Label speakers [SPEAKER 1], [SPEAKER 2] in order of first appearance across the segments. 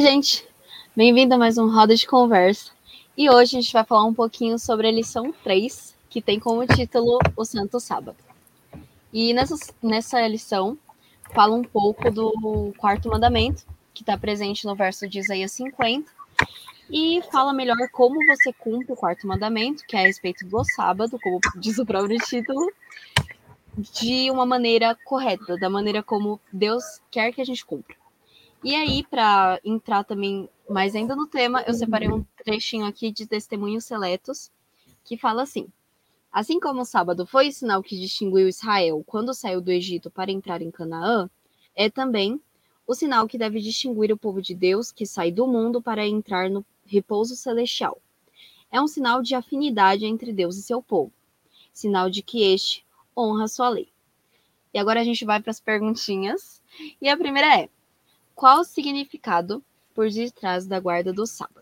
[SPEAKER 1] Oi, gente! Bem-vindo a mais um Roda de Conversa. E hoje a gente vai falar um pouquinho sobre a lição 3, que tem como título O Santo Sábado. E nessa, nessa lição fala um pouco do quarto mandamento, que está presente no verso de Isaías 50, e fala melhor como você cumpre o quarto mandamento, que é a respeito do sábado, como diz o próprio título, de uma maneira correta, da maneira como Deus quer que a gente cumpra. E aí, para entrar também mais ainda no tema, eu separei um trechinho aqui de testemunhos seletos que fala assim: Assim como o sábado foi o sinal que distinguiu Israel quando saiu do Egito para entrar em Canaã, é também o sinal que deve distinguir o povo de Deus que sai do mundo para entrar no repouso celestial. É um sinal de afinidade entre Deus e seu povo, sinal de que este honra sua lei. E agora a gente vai para as perguntinhas. E a primeira é: qual o significado por detrás da guarda do sábado?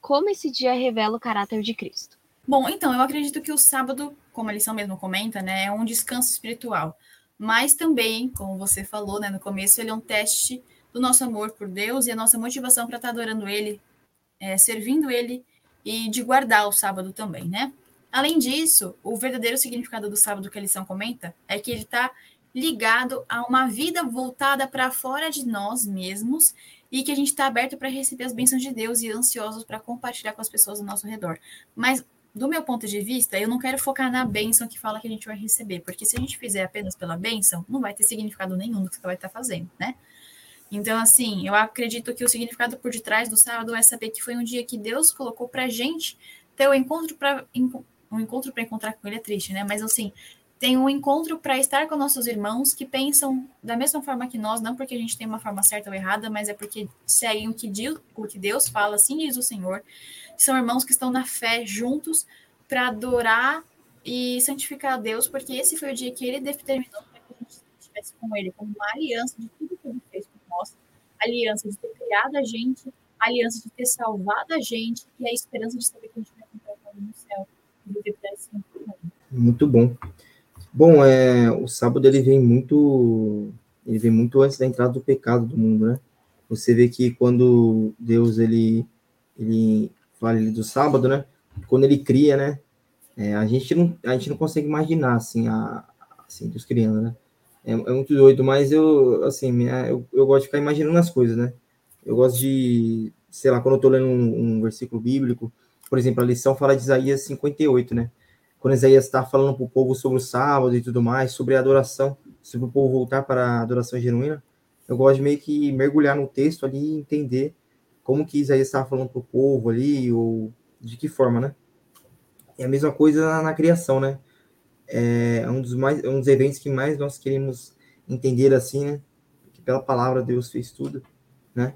[SPEAKER 1] Como esse dia revela o caráter de Cristo?
[SPEAKER 2] Bom, então, eu acredito que o sábado, como a lição mesmo comenta, né, é um descanso espiritual. Mas também, como você falou né, no começo, ele é um teste do nosso amor por Deus e a nossa motivação para estar adorando Ele, é, servindo Ele e de guardar o sábado também, né? Além disso, o verdadeiro significado do sábado que a lição comenta é que ele está ligado a uma vida voltada para fora de nós mesmos e que a gente está aberto para receber as bênçãos de Deus e ansiosos para compartilhar com as pessoas ao nosso redor. Mas, do meu ponto de vista, eu não quero focar na bênção que fala que a gente vai receber, porque se a gente fizer apenas pela bênção, não vai ter significado nenhum do que você vai estar tá fazendo, né? Então, assim, eu acredito que o significado por detrás do sábado é saber que foi um dia que Deus colocou para gente ter o um encontro para um encontro para encontrar com Ele é triste, né? Mas assim, tem um encontro para estar com nossos irmãos que pensam da mesma forma que nós, não porque a gente tem uma forma certa ou errada, mas é porque seguem o que, Deus, o que Deus fala, assim diz o Senhor. São irmãos que estão na fé juntos para adorar e santificar a Deus, porque esse foi o dia que ele determinou para que a gente estivesse com ele, como uma aliança de tudo que ele fez por nós, aliança de ter criado a gente, aliança de ter salvado a gente e a esperança de saber que a gente vai encontrar no céu.
[SPEAKER 3] Muito bom. Bom, é, o sábado ele vem muito, ele vem muito antes da entrada do pecado do mundo, né? Você vê que quando Deus ele, ele fala do sábado, né? Quando ele cria, né? É, a gente não, a gente não consegue imaginar assim, a, assim Deus criando, né? É, é muito doido, mas eu, assim, minha, eu, eu gosto de ficar imaginando as coisas, né? Eu gosto de, sei lá, quando eu tô lendo um, um versículo bíblico, por exemplo, a lição fala de Isaías 58, né? Quando Isaías está falando para o povo sobre o sábado e tudo mais, sobre a adoração, sobre o povo voltar para a adoração genuína, eu gosto de meio que mergulhar no texto ali e entender como que Isaías estava falando para o povo ali, ou de que forma, né? É a mesma coisa na, na criação, né? É um dos, mais, um dos eventos que mais nós queremos entender assim, né? Que pela palavra Deus fez tudo, né?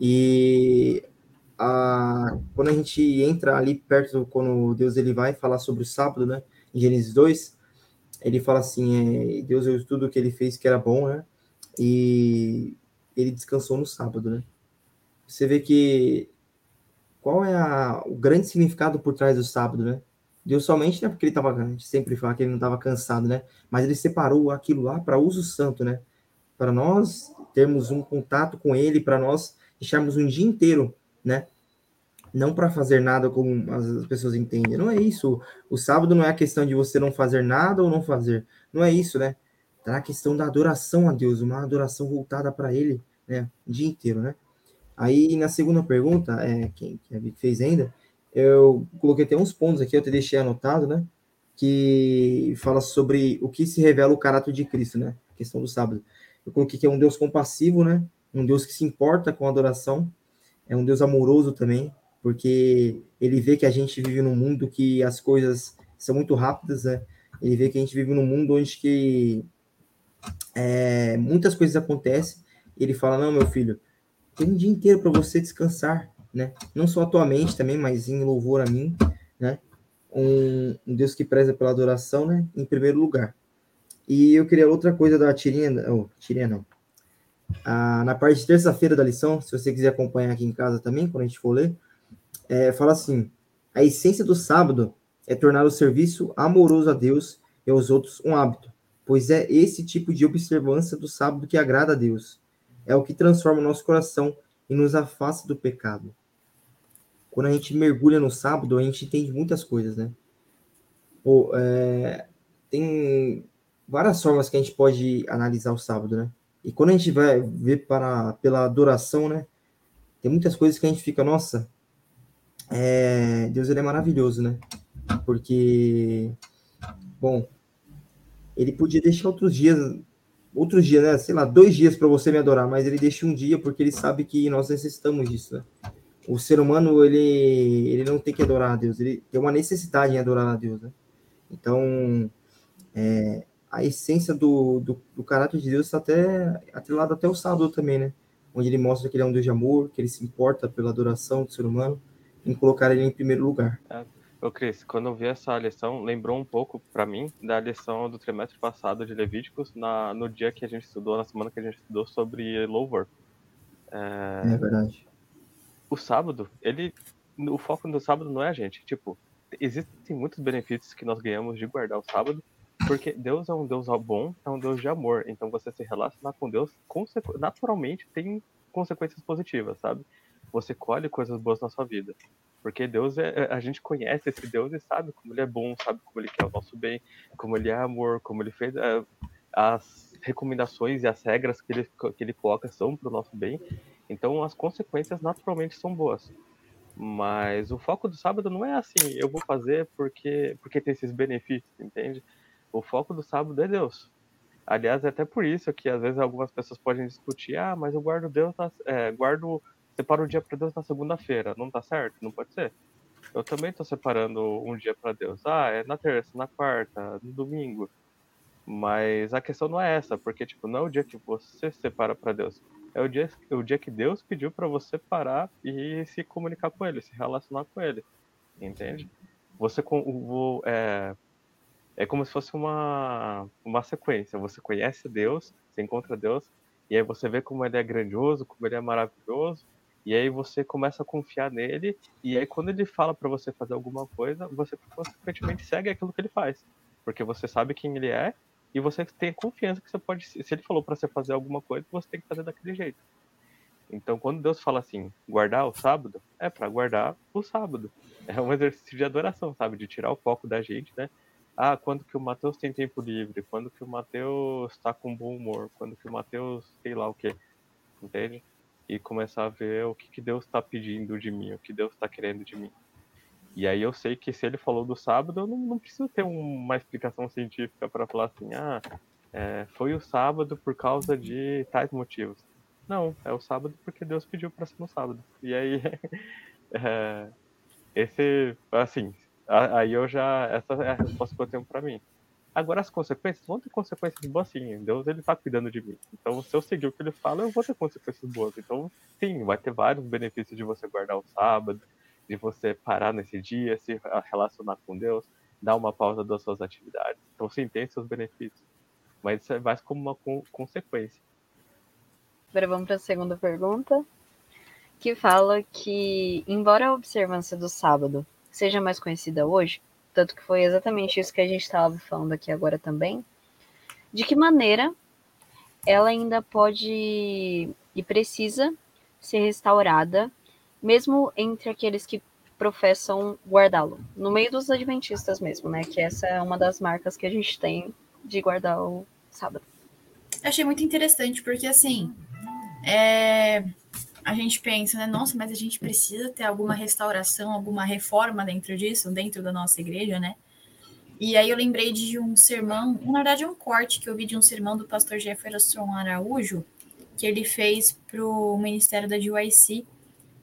[SPEAKER 3] E a, quando a gente entra ali perto, quando Deus ele vai falar sobre o sábado, né? Em Gênesis 2, ele fala assim, é, Deus viu tudo que ele fez que era bom, né? E ele descansou no sábado, né? Você vê que qual é a, o grande significado por trás do sábado, né? Deus somente, né? Porque ele estava, a gente sempre fala que ele não estava cansado, né? Mas ele separou aquilo lá para uso santo, né? Para nós termos um contato com ele, para nós deixarmos um dia inteiro né? Não para fazer nada como as pessoas entendem. Não é isso. O sábado não é a questão de você não fazer nada ou não fazer. Não é isso, né? Tá na questão da adoração a Deus, uma adoração voltada para Ele, né? O dia inteiro, né? Aí na segunda pergunta, é, quem, fez ainda, eu coloquei até uns pontos aqui, eu te deixei anotado, né? Que fala sobre o que se revela o caráter de Cristo, né? A questão do sábado. Eu coloquei que é um Deus compassivo, né? Um Deus que se importa com a adoração, é um Deus amoroso também, porque ele vê que a gente vive num mundo que as coisas são muito rápidas, né? Ele vê que a gente vive num mundo onde que é, muitas coisas acontecem. Ele fala: Não, meu filho, tem um dia inteiro para você descansar, né? Não só a tua mente também, mas em louvor a mim, né? Um, um Deus que preza pela adoração, né? Em primeiro lugar. E eu queria outra coisa da tirinha, oh, tirinha não, ah, na parte de terça-feira da lição, se você quiser acompanhar aqui em casa também, quando a gente for ler, é, fala assim: a essência do sábado é tornar o serviço amoroso a Deus e aos outros um hábito, pois é esse tipo de observância do sábado que agrada a Deus. É o que transforma o nosso coração e nos afasta do pecado. Quando a gente mergulha no sábado, a gente entende muitas coisas, né? Pô, é, tem várias formas que a gente pode analisar o sábado, né? E quando a gente vai ver para, pela adoração, né? Tem muitas coisas que a gente fica, nossa, é, Deus ele é maravilhoso, né? Porque, bom, ele podia deixar outros dias, outros dias, né? Sei lá, dois dias para você me adorar, mas ele deixa um dia porque ele sabe que nós necessitamos disso, né? O ser humano, ele, ele não tem que adorar a Deus, ele tem uma necessidade em adorar a Deus, né? Então, é, a essência do, do, do, caráter de Deus está até atrelado até o sábado também, né? Onde ele mostra que ele é um Deus de amor, que ele se importa pela adoração do ser humano, em colocar ele em primeiro lugar.
[SPEAKER 4] É. Ô, Cris, quando eu vi essa lição, lembrou um pouco para mim da lição do trimestre passado de Levíticos, na, no dia que a gente estudou, na semana que a gente estudou sobre louvor.
[SPEAKER 3] É, é verdade.
[SPEAKER 4] O sábado, ele, o foco do sábado não é a gente. Tipo, existem muitos benefícios que nós ganhamos de guardar o sábado, porque Deus é um Deus bom, é um Deus de amor. Então você se relacionar com Deus naturalmente tem consequências positivas, sabe? Você colhe coisas boas na sua vida. Porque Deus é, é, a gente conhece esse Deus e sabe como ele é bom, sabe como ele quer o nosso bem, como ele é amor, como ele fez é, as recomendações e as regras que ele, que ele coloca são para o nosso bem. Então as consequências naturalmente são boas. Mas o foco do sábado não é assim, eu vou fazer porque porque tem esses benefícios, entende? O foco do sábado é Deus. Aliás, é até por isso que às vezes algumas pessoas podem discutir, ah, mas eu guardo Deus, é, guardo separa um dia para Deus na segunda-feira, não tá certo? Não pode ser? Eu também tô separando um dia para Deus. Ah, é na terça, na quarta, no domingo. Mas a questão não é essa, porque tipo, não é o dia que você separa para Deus. É o dia, é o dia que Deus pediu para você parar e se comunicar com ele, se relacionar com ele. Entende? Você com o é, é como se fosse uma uma sequência. Você conhece Deus, você encontra Deus, e aí você vê como ele é grandioso, como ele é maravilhoso, e aí você começa a confiar nele, e aí quando ele fala para você fazer alguma coisa, você consequentemente segue aquilo que ele faz. Porque você sabe quem ele é, e você tem confiança que você pode. Se ele falou para você fazer alguma coisa, você tem que fazer daquele jeito. Então, quando Deus fala assim, guardar o sábado, é para guardar o sábado. É um exercício de adoração, sabe? De tirar o foco da gente, né? Ah, quando que o Mateus tem tempo livre? Quando que o Mateus está com bom humor? Quando que o Mateus, sei lá o quê? Entende? e começar a ver o que, que Deus está pedindo de mim, o que Deus está querendo de mim. E aí eu sei que se ele falou do sábado, eu não, não preciso ter uma explicação científica para falar assim, ah, é, foi o sábado por causa de tais motivos. Não, é o sábado porque Deus pediu para ser no sábado. E aí, é, esse, assim, aí eu já, essa é a resposta que eu tenho para mim. Agora as consequências vão ter consequências boas sim. Deus ele tá cuidando de mim. Então se eu seguir o que ele fala, eu vou ter consequências boas. Então sim, vai ter vários benefícios de você guardar o sábado, de você parar nesse dia, se relacionar com Deus, dar uma pausa das suas atividades. Então sim, tem seus benefícios. Mas isso é mais como uma consequência.
[SPEAKER 1] Agora vamos para a segunda pergunta, que fala que, embora a observância do sábado seja mais conhecida hoje, tanto que foi exatamente isso que a gente estava falando aqui agora também, de que maneira ela ainda pode e precisa ser restaurada, mesmo entre aqueles que professam guardá-lo, no meio dos adventistas mesmo, né? Que essa é uma das marcas que a gente tem de guardar o sábado.
[SPEAKER 2] achei muito interessante, porque assim, é, a gente pensa, né? Nossa, mas a gente precisa ter alguma restauração, alguma reforma dentro disso, dentro da nossa igreja, né? E aí eu lembrei de um sermão, na verdade um corte que eu vi de um sermão do pastor Jefferson Araújo, que ele fez para o ministério da DYC,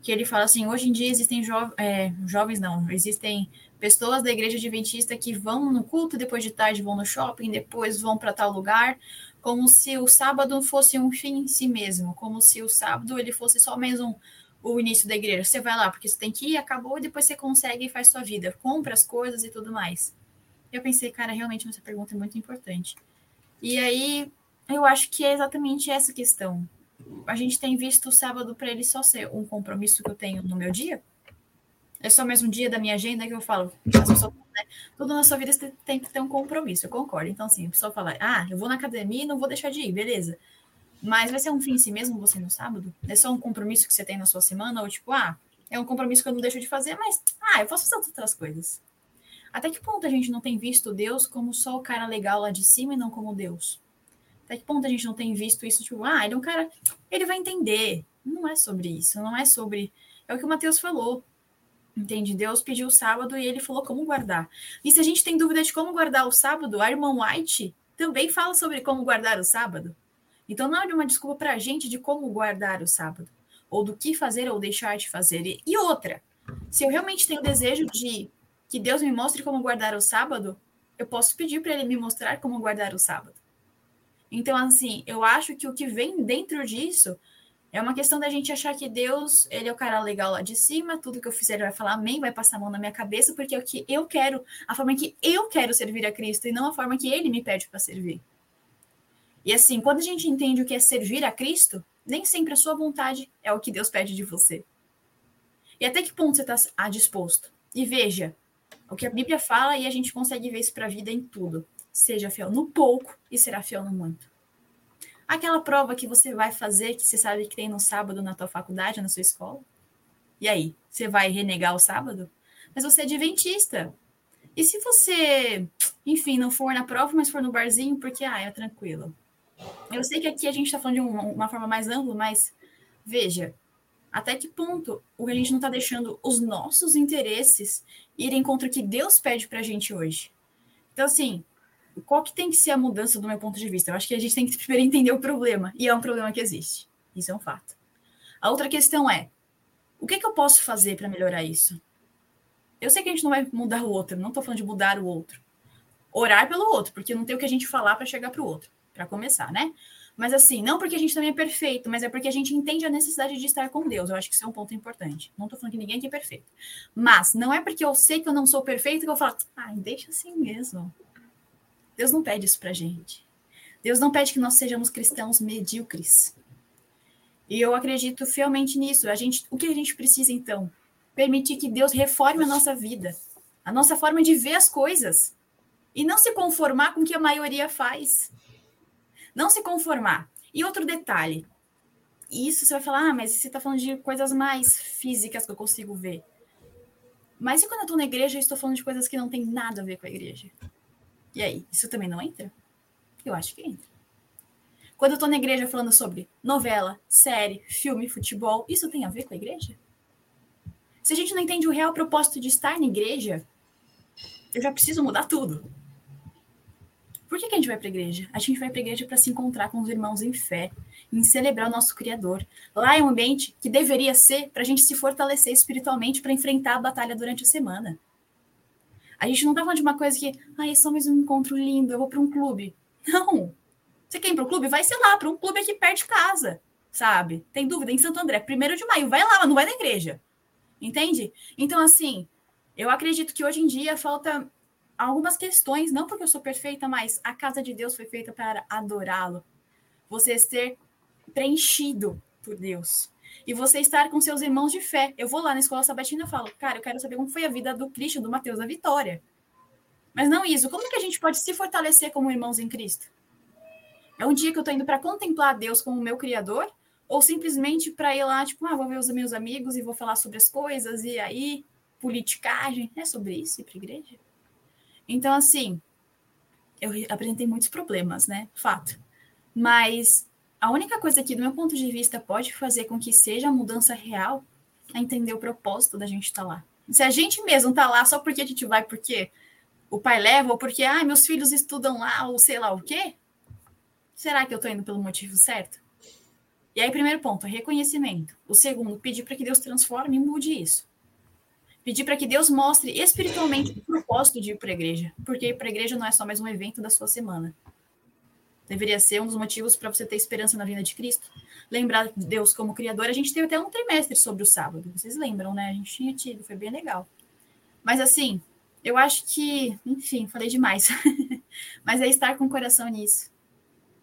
[SPEAKER 2] que ele fala assim, hoje em dia existem jo é, jovens, não, existem pessoas da igreja adventista que vão no culto, depois de tarde vão no shopping, depois vão para tal lugar, como se o sábado fosse um fim em si mesmo, como se o sábado ele fosse só mesmo o início da igreja. Você vai lá porque você tem que ir, acabou, e depois você consegue e faz sua vida, compra as coisas e tudo mais. Eu pensei, cara, realmente essa pergunta é muito importante. E aí, eu acho que é exatamente essa questão. A gente tem visto o sábado para ele só ser um compromisso que eu tenho no meu dia, é só mais um dia da minha agenda que eu falo, as pessoas, né? tudo na sua vida você tem que ter um compromisso, eu concordo. Então, assim, a pessoa fala, ah, eu vou na academia e não vou deixar de ir, beleza. Mas vai ser um fim em si mesmo você no sábado? É só um compromisso que você tem na sua semana? Ou tipo, ah, é um compromisso que eu não deixo de fazer, mas, ah, eu posso fazer outras coisas. Até que ponto a gente não tem visto Deus como só o cara legal lá de cima e não como Deus? Até que ponto a gente não tem visto isso, tipo, ah, ele é um cara, ele vai entender. Não é sobre isso, não é sobre. É o que o Mateus falou. Entende? Deus pediu o sábado e ele falou como guardar. E se a gente tem dúvida de como guardar o sábado, a irmã White também fala sobre como guardar o sábado. Então não é uma desculpa para a gente de como guardar o sábado, ou do que fazer ou deixar de fazer. E outra, se eu realmente tenho desejo de que Deus me mostre como guardar o sábado, eu posso pedir para ele me mostrar como guardar o sábado. Então, assim, eu acho que o que vem dentro disso é uma questão da gente achar que Deus, ele é o cara legal lá de cima, tudo que eu fizer ele vai falar amém, vai passar a mão na minha cabeça, porque é o que eu quero, a forma que eu quero servir a Cristo e não a forma que ele me pede para servir. E assim, quando a gente entende o que é servir a Cristo, nem sempre a sua vontade é o que Deus pede de você. E até que ponto você está disposto? E veja, o que a Bíblia fala e a gente consegue ver isso para a vida em tudo. Seja fiel no pouco e será fiel no muito. Aquela prova que você vai fazer, que você sabe que tem no sábado na tua faculdade, na sua escola. E aí, você vai renegar o sábado? Mas você é adventista. E se você, enfim, não for na prova, mas for no barzinho, porque, ah, é tranquilo. Eu sei que aqui a gente está falando de uma, uma forma mais ampla, mas veja, até que ponto a gente não está deixando os nossos interesses irem contra o que Deus pede para a gente hoje? Então, assim, qual que tem que ser a mudança do meu ponto de vista? Eu acho que a gente tem que primeiro entender o problema, e é um problema que existe. Isso é um fato. A outra questão é: o que, que eu posso fazer para melhorar isso? Eu sei que a gente não vai mudar o outro, não estou falando de mudar o outro. Orar pelo outro, porque não tem o que a gente falar para chegar para o outro, para começar, né? Mas assim, não porque a gente também é perfeito, mas é porque a gente entende a necessidade de estar com Deus. Eu acho que isso é um ponto importante. Não estou falando que ninguém aqui é perfeito. Mas não é porque eu sei que eu não sou perfeito que eu falo, ah, deixa assim mesmo. Deus não pede isso para gente. Deus não pede que nós sejamos cristãos medíocres. E eu acredito fielmente nisso. A gente, o que a gente precisa então? Permitir que Deus reforme a nossa vida, a nossa forma de ver as coisas e não se conformar com o que a maioria faz. Não se conformar. E outro detalhe, isso você vai falar, ah, mas você está falando de coisas mais físicas que eu consigo ver. Mas e quando eu estou na igreja, eu estou falando de coisas que não tem nada a ver com a igreja? E aí, isso também não entra? Eu acho que entra. Quando eu tô na igreja falando sobre novela, série, filme, futebol, isso tem a ver com a igreja? Se a gente não entende o real propósito de estar na igreja, eu já preciso mudar tudo. Por que, que a gente vai para a igreja? A gente vai para a igreja para se encontrar com os irmãos em fé, em celebrar o nosso Criador. Lá é um ambiente que deveria ser para a gente se fortalecer espiritualmente para enfrentar a batalha durante a semana. A gente não tá falando de uma coisa que, ah, é só mais um encontro lindo, eu vou para um clube. Não. Você quer ir para o clube? Vai, sei lá, para um clube aqui perto de casa, sabe? Tem dúvida? Em Santo André, primeiro de maio, vai lá, mas não vai na igreja. Entende? Então, assim, eu acredito que hoje em dia falta algumas questões, não porque eu sou perfeita, mas a casa de Deus foi feita para adorá-lo. Você ser preenchido por Deus e você estar com seus irmãos de fé. Eu vou lá na escola sabatina e falo, cara, eu quero saber como foi a vida do Cristo, do Mateus, da Vitória. Mas não isso. Como que a gente pode se fortalecer como irmãos em Cristo? É um dia que eu estou indo para contemplar Deus como meu Criador? Ou simplesmente para ir lá, tipo, ah, vou ver os meus amigos e vou falar sobre as coisas, e aí, politicagem? É sobre isso ir para igreja? Então, assim, eu apresentei muitos problemas, né? Fato. Mas a única coisa que, do meu ponto de vista, pode fazer com que seja a mudança real é entender o propósito da gente estar tá lá. Se a gente mesmo está lá só porque a gente vai porque o pai leva, ou porque ah, meus filhos estudam lá, ou sei lá o quê, será que eu estou indo pelo motivo certo? E aí, primeiro ponto, reconhecimento. O segundo, pedir para que Deus transforme e mude isso. Pedir para que Deus mostre espiritualmente o propósito de ir para a igreja. Porque ir para a igreja não é só mais um evento da sua semana deveria ser um dos motivos para você ter esperança na vinda de Cristo. Lembrar de Deus como Criador. A gente teve até um trimestre sobre o sábado. Vocês lembram, né? A gente tinha tido, foi bem legal. Mas assim, eu acho que, enfim, falei demais. Mas é estar com o coração nisso.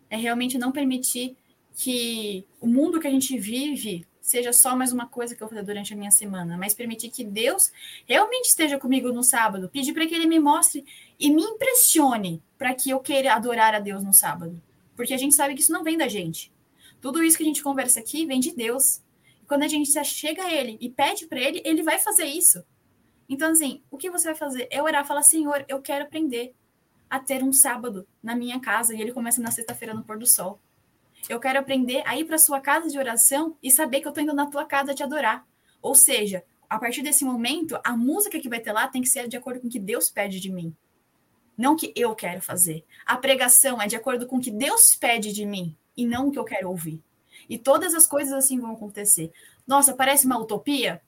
[SPEAKER 2] É realmente não permitir que o mundo que a gente vive seja só mais uma coisa que eu vou fazer durante a minha semana, mas permitir que Deus realmente esteja comigo no sábado, pedir para que Ele me mostre e me impressione para que eu queira adorar a Deus no sábado, porque a gente sabe que isso não vem da gente. Tudo isso que a gente conversa aqui vem de Deus. Quando a gente chega a Ele e pede para Ele, Ele vai fazer isso. Então, assim, o que você vai fazer? É orar, falar, Senhor, eu quero aprender a ter um sábado na minha casa. E ele começa na sexta-feira no pôr do sol. Eu quero aprender a ir para sua casa de oração e saber que eu estou indo na tua casa te adorar. Ou seja, a partir desse momento, a música que vai ter lá tem que ser de acordo com o que Deus pede de mim. Não o que eu quero fazer. A pregação é de acordo com o que Deus pede de mim e não o que eu quero ouvir. E todas as coisas assim vão acontecer. Nossa, parece uma utopia?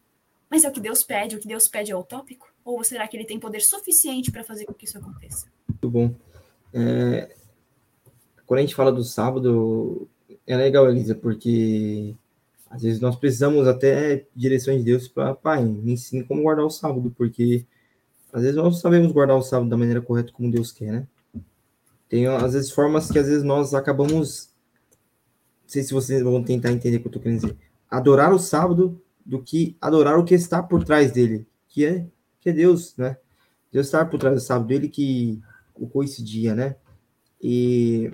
[SPEAKER 2] Mas é o que Deus pede, o que Deus pede é utópico? Ou será que ele tem poder suficiente para fazer com que isso aconteça?
[SPEAKER 3] Muito bom. É... Quando a gente fala do sábado, é legal, Elisa, porque às vezes nós precisamos até direções de Deus para, pai, me ensine como guardar o sábado, porque às vezes nós sabemos guardar o sábado da maneira correta como Deus quer, né? Tem às vezes formas que às vezes nós acabamos, não sei se vocês vão tentar entender o que eu estou querendo dizer, adorar o sábado do que adorar o que está por trás dele, que é que é Deus, né? Deus está por trás do sábado, ele que colocou esse dia, né? E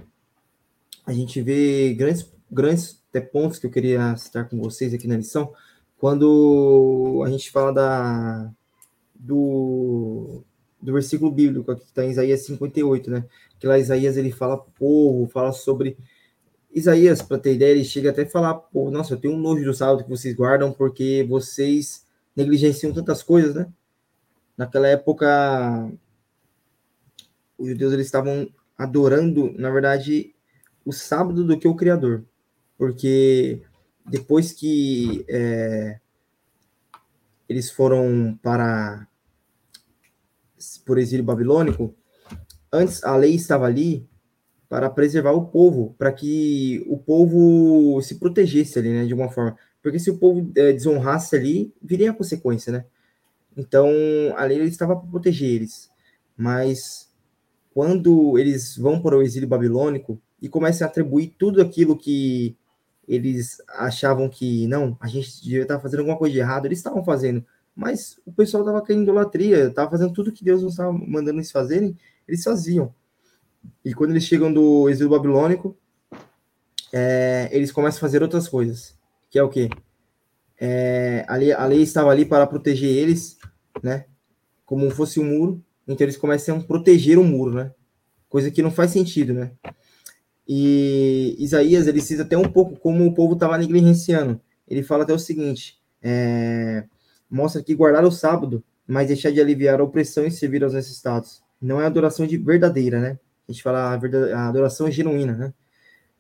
[SPEAKER 3] a gente vê grandes, grandes até pontos que eu queria citar com vocês aqui na lição, quando a gente fala da, do, do versículo bíblico aqui que está em Isaías 58, né? Que lá Isaías ele fala povo, fala sobre Isaías, para ter ideia, ele chega até a falar, pô, nossa, eu tenho um nojo do sábado que vocês guardam porque vocês negligenciam tantas coisas, né? Naquela época, os judeus eles estavam adorando, na verdade, o sábado do que o Criador, porque depois que é, eles foram para por exílio babilônico, antes a lei estava ali para preservar o povo, para que o povo se protegesse ali, né, de uma forma. Porque se o povo é, desonrasse ali, viria a consequência, né? Então, a lei estava para proteger eles. Mas quando eles vão para o exílio babilônico e começam a atribuir tudo aquilo que eles achavam que não, a gente devia estar fazendo alguma coisa de errado, eles estavam fazendo, mas o pessoal estava em idolatria, estava fazendo tudo que Deus não estava mandando eles fazerem, eles faziam. E quando eles chegam do exílio babilônico, é, eles começam a fazer outras coisas, que é o quê? É, a, lei, a lei estava ali para proteger eles, né? Como fosse um muro, então eles começam a proteger o muro, né? Coisa que não faz sentido, né? E Isaías, ele cita até um pouco como o povo estava negligenciando. Ele fala até o seguinte, é, mostra que guardar o sábado, mas deixar de aliviar a opressão e servir aos necessitados. Não é adoração de verdadeira, né? a gente fala a, a adoração genuína, né?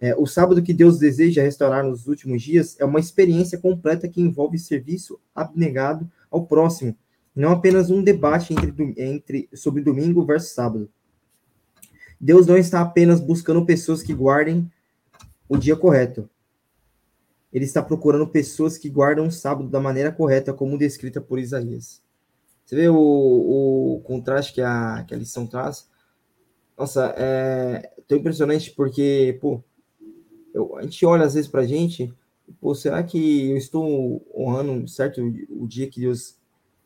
[SPEAKER 3] É, o sábado que Deus deseja restaurar nos últimos dias é uma experiência completa que envolve serviço abnegado ao próximo, não apenas um debate entre, entre, sobre domingo versus sábado. Deus não está apenas buscando pessoas que guardem o dia correto. Ele está procurando pessoas que guardam o sábado da maneira correta, como descrita por Isaías. Você vê o, o contraste que a, que a lição traz? Nossa, é tão impressionante porque, pô, eu, a gente olha às vezes pra gente, pô, será que eu estou honrando certo o dia que Deus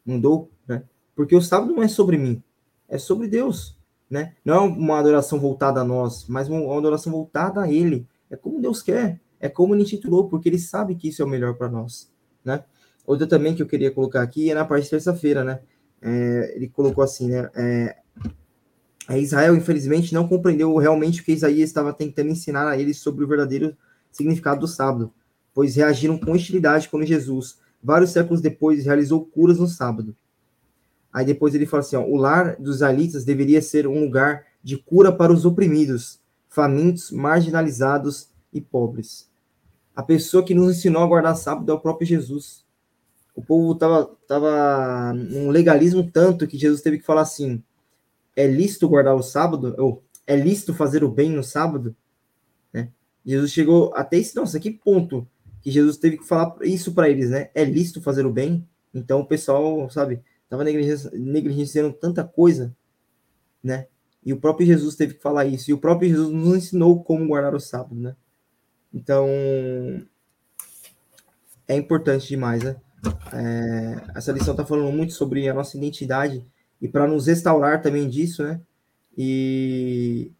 [SPEAKER 3] mandou, né? Porque o sábado não é sobre mim, é sobre Deus, né? Não é uma adoração voltada a nós, mas uma adoração voltada a Ele. É como Deus quer, é como Ele intitulou, porque Ele sabe que isso é o melhor para nós, né? Outra também que eu queria colocar aqui é na parte de terça-feira, né? É, ele colocou assim, né? É, é, Israel, infelizmente, não compreendeu realmente o que Isaías estava tentando ensinar a eles sobre o verdadeiro significado do sábado, pois reagiram com hostilidade quando Jesus, vários séculos depois, realizou curas no sábado. Aí depois ele fala assim: ó, o lar dos israelitas deveria ser um lugar de cura para os oprimidos, famintos, marginalizados e pobres. A pessoa que nos ensinou a guardar sábado é o próprio Jesus. O povo estava tava num legalismo tanto que Jesus teve que falar assim: é lícito guardar o sábado, ou é lícito fazer o bem no sábado, né? Jesus chegou até esse, nossa, que ponto que Jesus teve que falar isso para eles, né? É lícito fazer o bem? Então o pessoal, sabe, tava negligenciando tanta coisa, né? E o próprio Jesus teve que falar isso, e o próprio Jesus nos ensinou como guardar o sábado, né? Então, é importante demais, né? É, essa lição está falando muito sobre a nossa identidade e para nos restaurar também disso, né? E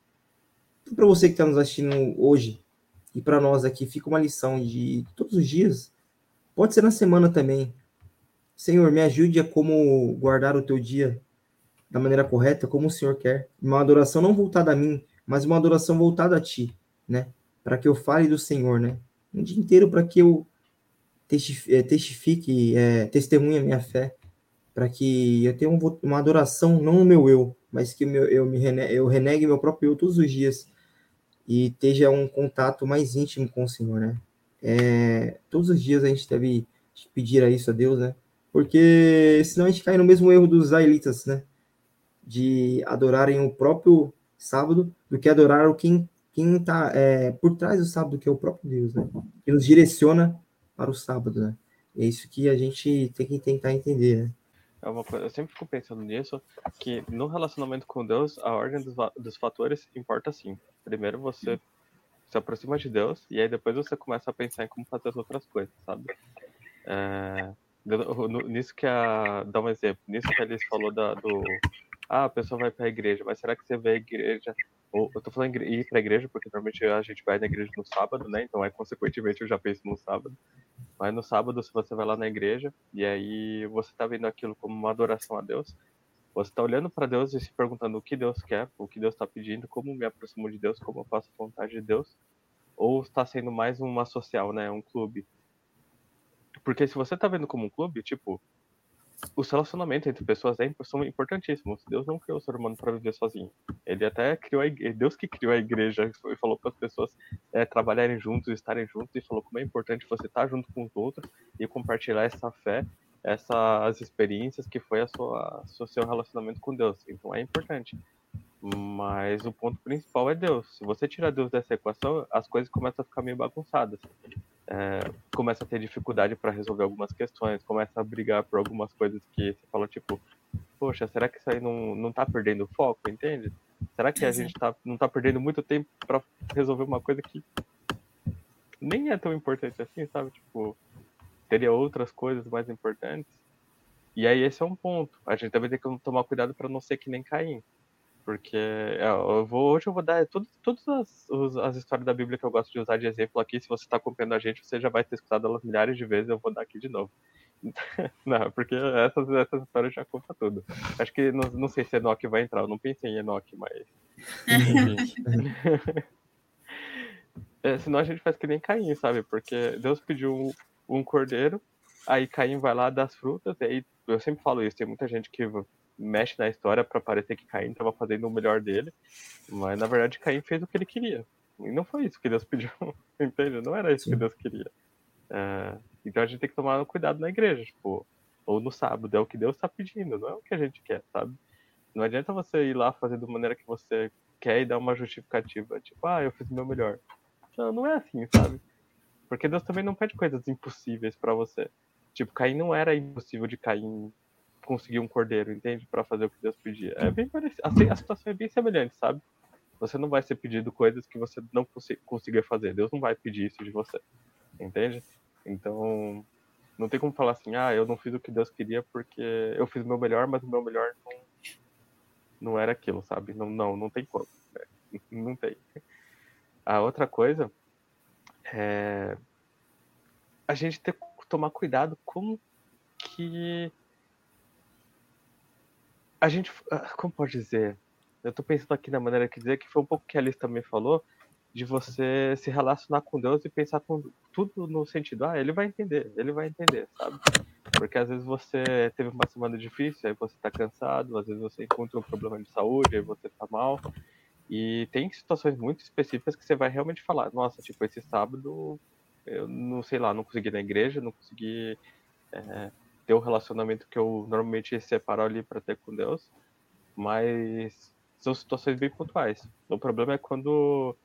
[SPEAKER 3] para você que está nos assistindo hoje, e para nós aqui fica uma lição de todos os dias, pode ser na semana também. Senhor, me ajude a como guardar o teu dia da maneira correta, como o Senhor quer. Uma adoração não voltada a mim, mas uma adoração voltada a ti, né? Para que eu fale do Senhor, né? Um dia inteiro para que eu eh, testifique, é, testemunhe a minha fé, para que eu tenha uma adoração, não no meu eu, mas que eu, me renegue, eu renegue meu próprio eu todos os dias e esteja um contato mais íntimo com o Senhor, né? É, todos os dias a gente deve pedir a isso a Deus, né? Porque senão a gente cai no mesmo erro dos israelitas, né? De adorarem o próprio sábado do que adorar o quem quem está é, por trás do sábado, que é o próprio Deus, né? Que nos direciona para o sábado, né? É isso que a gente tem que tentar entender, né?
[SPEAKER 4] É uma coisa, eu sempre fico pensando nisso, que no relacionamento com Deus, a ordem dos, dos fatores importa sim. Primeiro você se aproxima de Deus, e aí depois você começa a pensar em como fazer as outras coisas, sabe? É, nisso que a. Dá um exemplo, nisso que a Alice falou da, do. Ah, a pessoa vai para a igreja, mas será que você vê a igreja ou, eu tô falando ir pra igreja, porque normalmente a gente vai na igreja no sábado, né? Então, aí, consequentemente, eu já penso no sábado. Mas no sábado, se você vai lá na igreja, e aí você tá vendo aquilo como uma adoração a Deus, você tá olhando para Deus e se perguntando o que Deus quer, o que Deus tá pedindo, como me aproximo de Deus, como eu faço a vontade de Deus, ou está sendo mais uma social, né? Um clube. Porque se você tá vendo como um clube, tipo, os relacionamentos entre pessoas é são importantíssimos. Deus não criou o ser humano para viver sozinho. Ele até criou a igreja, Deus que criou a igreja e falou para as pessoas é, trabalharem juntos, estarem juntos e falou como é importante você estar junto com os outros e compartilhar essa fé, essas experiências que foi a sua, o seu relacionamento com Deus. Então é importante. Mas o ponto principal é Deus. Se você tirar Deus dessa equação, as coisas começam a ficar meio bagunçadas é, começa a ter dificuldade para resolver algumas questões, começa a brigar por algumas coisas que você fala, tipo, poxa, será que isso aí não, não tá perdendo foco, entende? Será que a gente tá, não tá perdendo muito tempo para resolver uma coisa que nem é tão importante assim, sabe? Tipo, teria outras coisas mais importantes. E aí esse é um ponto. A gente também tem que tomar cuidado para não ser que nem Caim. Porque é, eu vou, hoje eu vou dar tudo, todas as, as histórias da Bíblia que eu gosto de usar de exemplo aqui. Se você está acompanhando a gente, você já vai ter escutado elas milhares de vezes. Eu vou dar aqui de novo. Não, porque essas, essas histórias já contam tudo. Acho que não, não sei se Enoch vai entrar. Eu não pensei em Enoch, mas. é, senão a gente faz que nem Caim, sabe? Porque Deus pediu um, um cordeiro, aí Caim vai lá das frutas, e aí eu sempre falo isso. Tem muita gente que mexe na história para parecer que Caim estava fazendo o melhor dele, mas na verdade Caim fez o que ele queria. E não foi isso que Deus pediu, entende? Não era isso Sim. que Deus queria. É, então a gente tem que tomar cuidado na igreja, tipo, ou no sábado, é o que Deus está pedindo, não é o que a gente quer, sabe? Não adianta você ir lá fazer da maneira que você quer e dar uma justificativa, tipo, ah, eu fiz o meu melhor. Não, não é assim, sabe? Porque Deus também não pede coisas impossíveis para você. Tipo, Caim não era impossível de Caim conseguir um cordeiro, entende? Para fazer o que Deus pedia. É bem parecido. Assim, a situação é bem semelhante, sabe? Você não vai ser pedido coisas que você não cons conseguir fazer. Deus não vai pedir isso de você, entende? Então, não tem como falar assim, ah, eu não fiz o que Deus queria porque eu fiz o meu melhor, mas o meu melhor não, não era aquilo, sabe? Não, não, não tem como. Né? Não tem. A outra coisa é a gente ter que tomar cuidado com que a gente. Ah, como pode dizer? Eu tô pensando aqui na maneira que dizer que foi um pouco que a Alice também falou, de você se relacionar com Deus e pensar com tudo no sentido, ah, ele vai entender, ele vai entender, sabe? Porque às vezes você teve uma semana difícil, aí você tá cansado, às vezes você encontra um problema de saúde, aí você tá mal. E tem situações muito específicas que você vai realmente falar, nossa, tipo, esse sábado eu não sei lá, não consegui ir na igreja, não consegui é, ter o relacionamento que eu normalmente separo ali para ter com Deus, mas são situações bem pontuais. O problema é quando,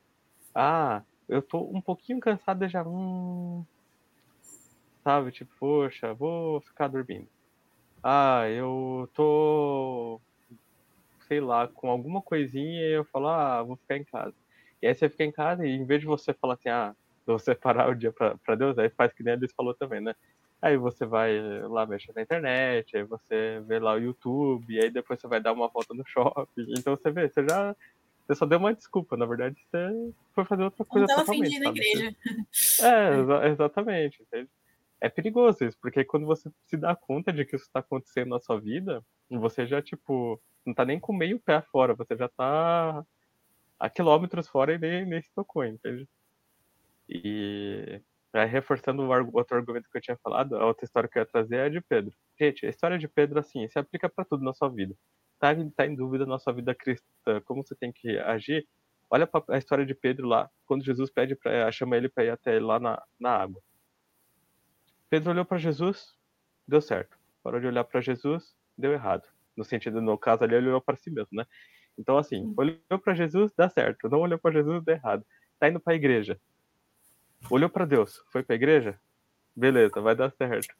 [SPEAKER 4] ah, eu tô um pouquinho cansado já, hum, sabe, tipo, poxa, vou ficar dormindo. Ah, eu tô, sei lá, com alguma coisinha e eu falo, ah, vou ficar em casa. E aí você fica em casa e em vez de você falar assim, ah, vou separar o dia para Deus, aí faz que nem a Liz falou também, né? Aí você vai lá mexer na internet, aí você vê lá o YouTube, aí depois você vai dar uma volta no shopping. Então você vê, você já, Você só deu uma desculpa, na verdade, você foi fazer outra coisa
[SPEAKER 2] Não tava
[SPEAKER 4] totalmente.
[SPEAKER 2] ofendido na
[SPEAKER 4] sabe?
[SPEAKER 2] igreja.
[SPEAKER 4] É, exa- exatamente. entende? É perigoso isso, porque quando você se dá conta de que isso está acontecendo na sua vida, você já, tipo, não tá nem com meio pé fora, você já tá a quilômetros fora e nem, nem se tocou, entende? E aí, reforçando o outro argumento que eu tinha falado, a outra história que eu ia trazer é a de Pedro. Gente, a história de Pedro, assim, se aplica para tudo na sua vida. Tá, em- tá em dúvida na sua vida cristã, como você tem que agir? Olha a história de Pedro lá, quando Jesus pede para chama ele para ir até lá na, na água. Pedro olhou para Jesus, deu certo. Parou de olhar para Jesus, deu errado. No sentido, no caso ali, ele olhou para si mesmo, né? Então, assim, olhou para Jesus, dá certo. Não olhou para Jesus, dá errado. Tá indo para a igreja. Olhou para Deus, foi para a igreja? Beleza, vai dar certo.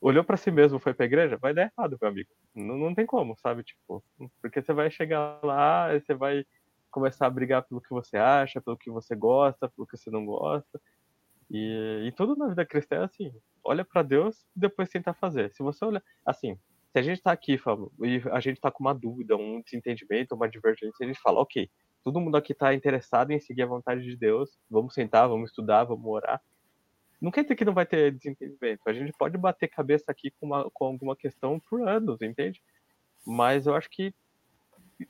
[SPEAKER 4] Olhou para si mesmo, foi para a igreja? Vai dar errado, meu amigo. Não, não tem como, sabe? Tipo, porque você vai chegar lá, você vai começar a brigar pelo que você acha, pelo que você gosta, pelo que você não gosta. E, e tudo na vida cristã é assim: olha para Deus e depois tenta fazer. Se você olha, assim, se a gente tá aqui Fábio, e a gente tá com uma dúvida, um desentendimento, uma divergência, a gente fala, ok, todo mundo aqui tá interessado em seguir a vontade de Deus, vamos sentar, vamos estudar, vamos orar. Não quer dizer que não vai ter desentendimento. A gente pode bater cabeça aqui com, uma, com alguma questão por anos, entende? Mas eu acho que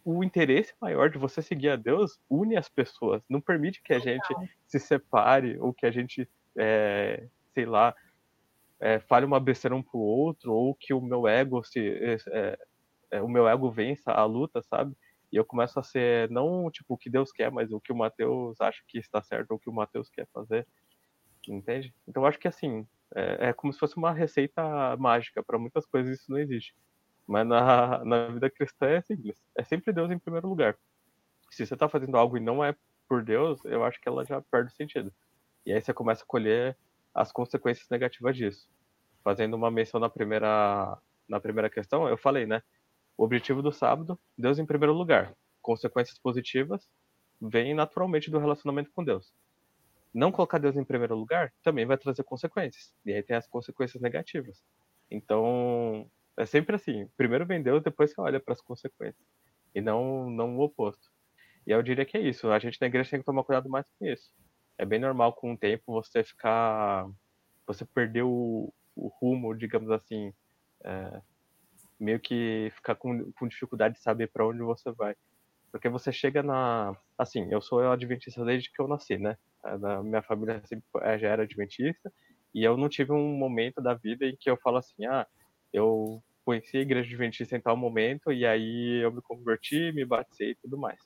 [SPEAKER 4] o interesse maior de você seguir a Deus une as pessoas, não permite que a gente se separe ou que a gente, é, sei lá, é, fale uma besteira um pro outro ou que o meu ego se é, é, o meu ego vença a luta, sabe? E eu começo a ser não tipo o que Deus quer, mas o que o Mateus acha que está certo ou o que o Mateus quer fazer, entende? Então acho que assim é, é como se fosse uma receita mágica para muitas coisas isso não existe. Mas na, na vida cristã é simples. É sempre Deus em primeiro lugar. Se você está fazendo algo e não é por Deus, eu acho que ela já perde o sentido. E aí você começa a colher as consequências negativas disso. Fazendo uma menção na primeira, na primeira questão, eu falei, né? O objetivo do sábado, Deus em primeiro lugar. Consequências positivas vêm naturalmente do relacionamento com Deus. Não colocar Deus em primeiro lugar também vai trazer consequências. E aí tem as consequências negativas. Então, é sempre assim: primeiro vem Deus, depois você olha para as consequências. E não, não o oposto. E eu diria que é isso. A gente na igreja tem que tomar cuidado mais com isso. É bem normal com o tempo você ficar. Você perder o, o rumo, digamos assim. É, meio que ficar com, com dificuldade de saber para onde você vai. Porque você chega na. Assim, eu sou adventista desde que eu nasci, né? A minha família sempre já era adventista. E eu não tive um momento da vida em que eu falo assim: ah, eu conheci a igreja adventista em tal momento e aí eu me converti, me batizei e tudo mais.